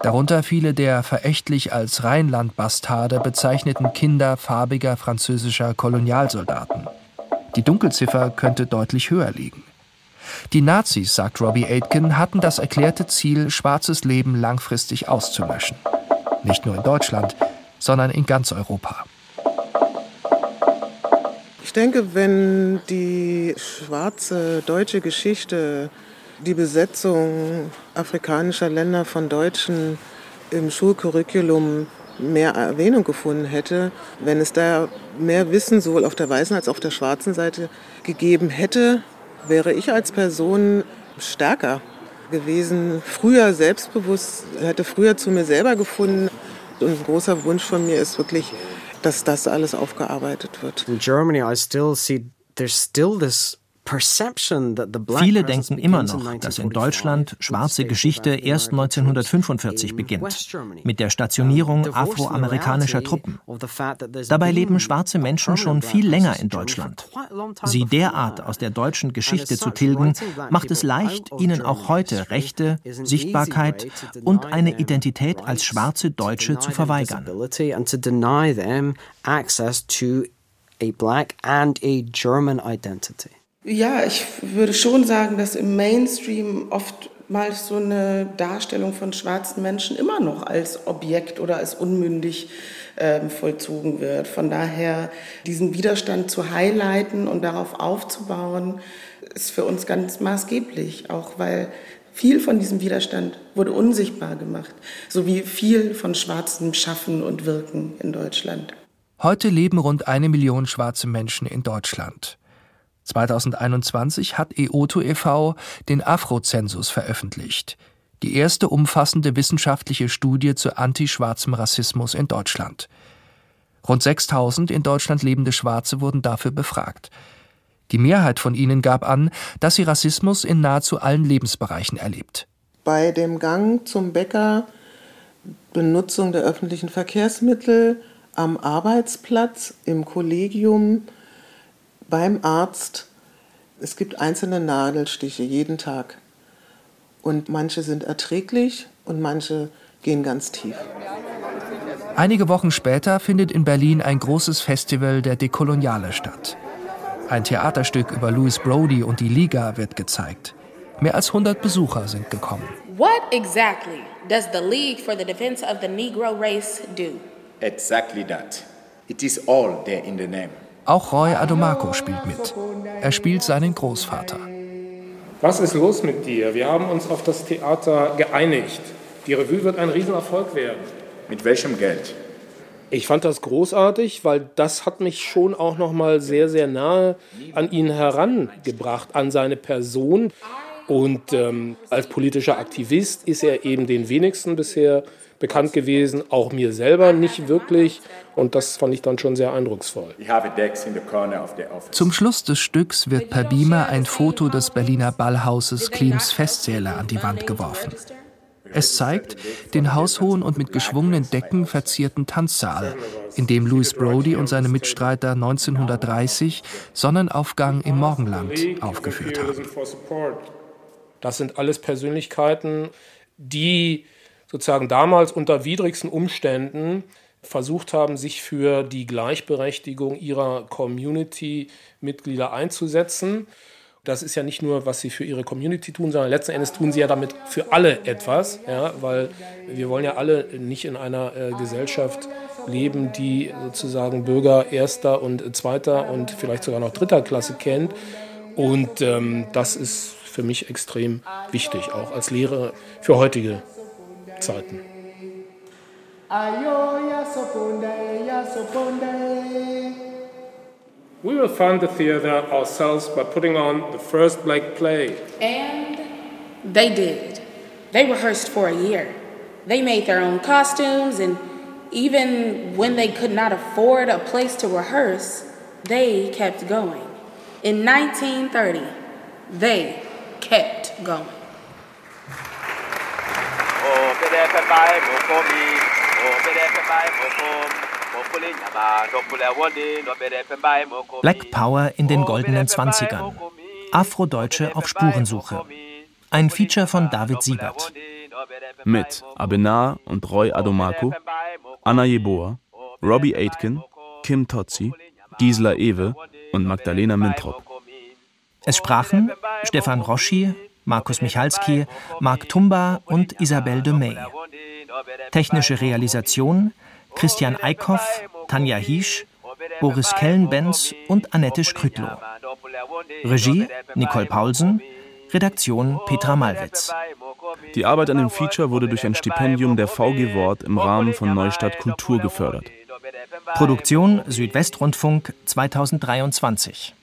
darunter viele der verächtlich als Rheinland-Bastarde bezeichneten Kinder farbiger französischer Kolonialsoldaten. Die Dunkelziffer könnte deutlich höher liegen. Die Nazis, sagt Robbie Aitken, hatten das erklärte Ziel, schwarzes Leben langfristig auszulöschen. Nicht nur in Deutschland, sondern in ganz Europa. Ich denke, wenn die schwarze deutsche Geschichte die Besetzung afrikanischer Länder von Deutschen im Schulcurriculum mehr Erwähnung gefunden hätte, wenn es da mehr Wissen sowohl auf der weißen als auch auf der schwarzen Seite gegeben hätte, wäre ich als Person stärker gewesen, früher selbstbewusst, hätte früher zu mir selber gefunden. Und ein großer Wunsch von mir ist wirklich, dass das alles aufgearbeitet wird. In Germany I still see there's still this Viele denken immer noch, dass in Deutschland schwarze Geschichte erst 1945 beginnt, mit der Stationierung afroamerikanischer Truppen. Dabei leben schwarze Menschen schon viel länger in Deutschland. Sie derart aus der deutschen Geschichte zu tilgen, macht es leicht, ihnen auch heute Rechte, Sichtbarkeit und eine Identität als schwarze Deutsche zu verweigern. a black and a German identity. Ja, ich würde schon sagen, dass im Mainstream oftmals so eine Darstellung von schwarzen Menschen immer noch als Objekt oder als unmündig äh, vollzogen wird. Von daher diesen Widerstand zu highlighten und darauf aufzubauen, ist für uns ganz maßgeblich, auch weil viel von diesem Widerstand wurde unsichtbar gemacht, so wie viel von schwarzem Schaffen und Wirken in Deutschland. Heute leben rund eine Million schwarze Menschen in Deutschland. 2021 hat EOTO e.V. den Afrozensus veröffentlicht. Die erste umfassende wissenschaftliche Studie zu antischwarzem Rassismus in Deutschland. Rund 6000 in Deutschland lebende Schwarze wurden dafür befragt. Die Mehrheit von ihnen gab an, dass sie Rassismus in nahezu allen Lebensbereichen erlebt. Bei dem Gang zum Bäcker, Benutzung der öffentlichen Verkehrsmittel, am Arbeitsplatz, im Kollegium, beim Arzt. Es gibt einzelne Nadelstiche jeden Tag. Und manche sind erträglich und manche gehen ganz tief. Einige Wochen später findet in Berlin ein großes Festival der Dekoloniale statt. Ein Theaterstück über Louis Brody und die Liga wird gezeigt. Mehr als 100 Besucher sind gekommen. What exactly does the League for the Defense of the Negro Race do? Exactly that. It is all there in the name. Auch Roy Adomako spielt mit. Er spielt seinen Großvater. Was ist los mit dir? Wir haben uns auf das Theater geeinigt. Die Revue wird ein Riesenerfolg werden. Mit welchem Geld? Ich fand das großartig, weil das hat mich schon auch noch mal sehr sehr nahe an ihn herangebracht, an seine Person. Und ähm, als politischer Aktivist ist er eben den wenigsten bisher bekannt gewesen, auch mir selber nicht wirklich. Und das fand ich dann schon sehr eindrucksvoll. Zum Schluss des Stücks wird per Beamer ein Foto des Berliner Ballhauses Klims Festsäle an die Wand geworfen. Es zeigt den haushohen und mit geschwungenen Decken verzierten Tanzsaal, in dem Louis Brody und seine Mitstreiter 1930 Sonnenaufgang im Morgenland aufgeführt haben. Das sind alles Persönlichkeiten, die sozusagen damals unter widrigsten Umständen versucht haben, sich für die Gleichberechtigung ihrer Community-Mitglieder einzusetzen. Das ist ja nicht nur, was sie für ihre Community tun, sondern letzten Endes tun sie ja damit für alle etwas, ja, weil wir wollen ja alle nicht in einer äh, Gesellschaft leben, die sozusagen Bürger erster und zweiter und vielleicht sogar noch dritter Klasse kennt. Und ähm, das ist für mich extrem wichtig, auch als Lehre für heutige Zeiten. We will fund the theater ourselves by putting on the first black play. And they did. They rehearsed for a year. They made their own costumes, and even when they could not afford a place to rehearse, they kept going. In 1930, they kept going. Black Power in den goldenen Zwanzigern. Afrodeutsche auf Spurensuche. Ein Feature von David Siebert. Mit Abenar und Roy Adomako, Anna Jeboa, Robbie Aitken, Kim Totzi, Gisela Ewe und Magdalena Mintrop. Es sprachen Stefan Roschi, Markus Michalski, Marc Tumba und Isabelle de May. Technische Realisation Christian Eickhoff, Tanja Hiesch, Boris Kellenbenz und Annette Skrütlow. Regie Nicole Paulsen, Redaktion Petra Malwitz. Die Arbeit an dem Feature wurde durch ein Stipendium der VG Wort im Rahmen von Neustadt Kultur gefördert. Produktion Südwestrundfunk 2023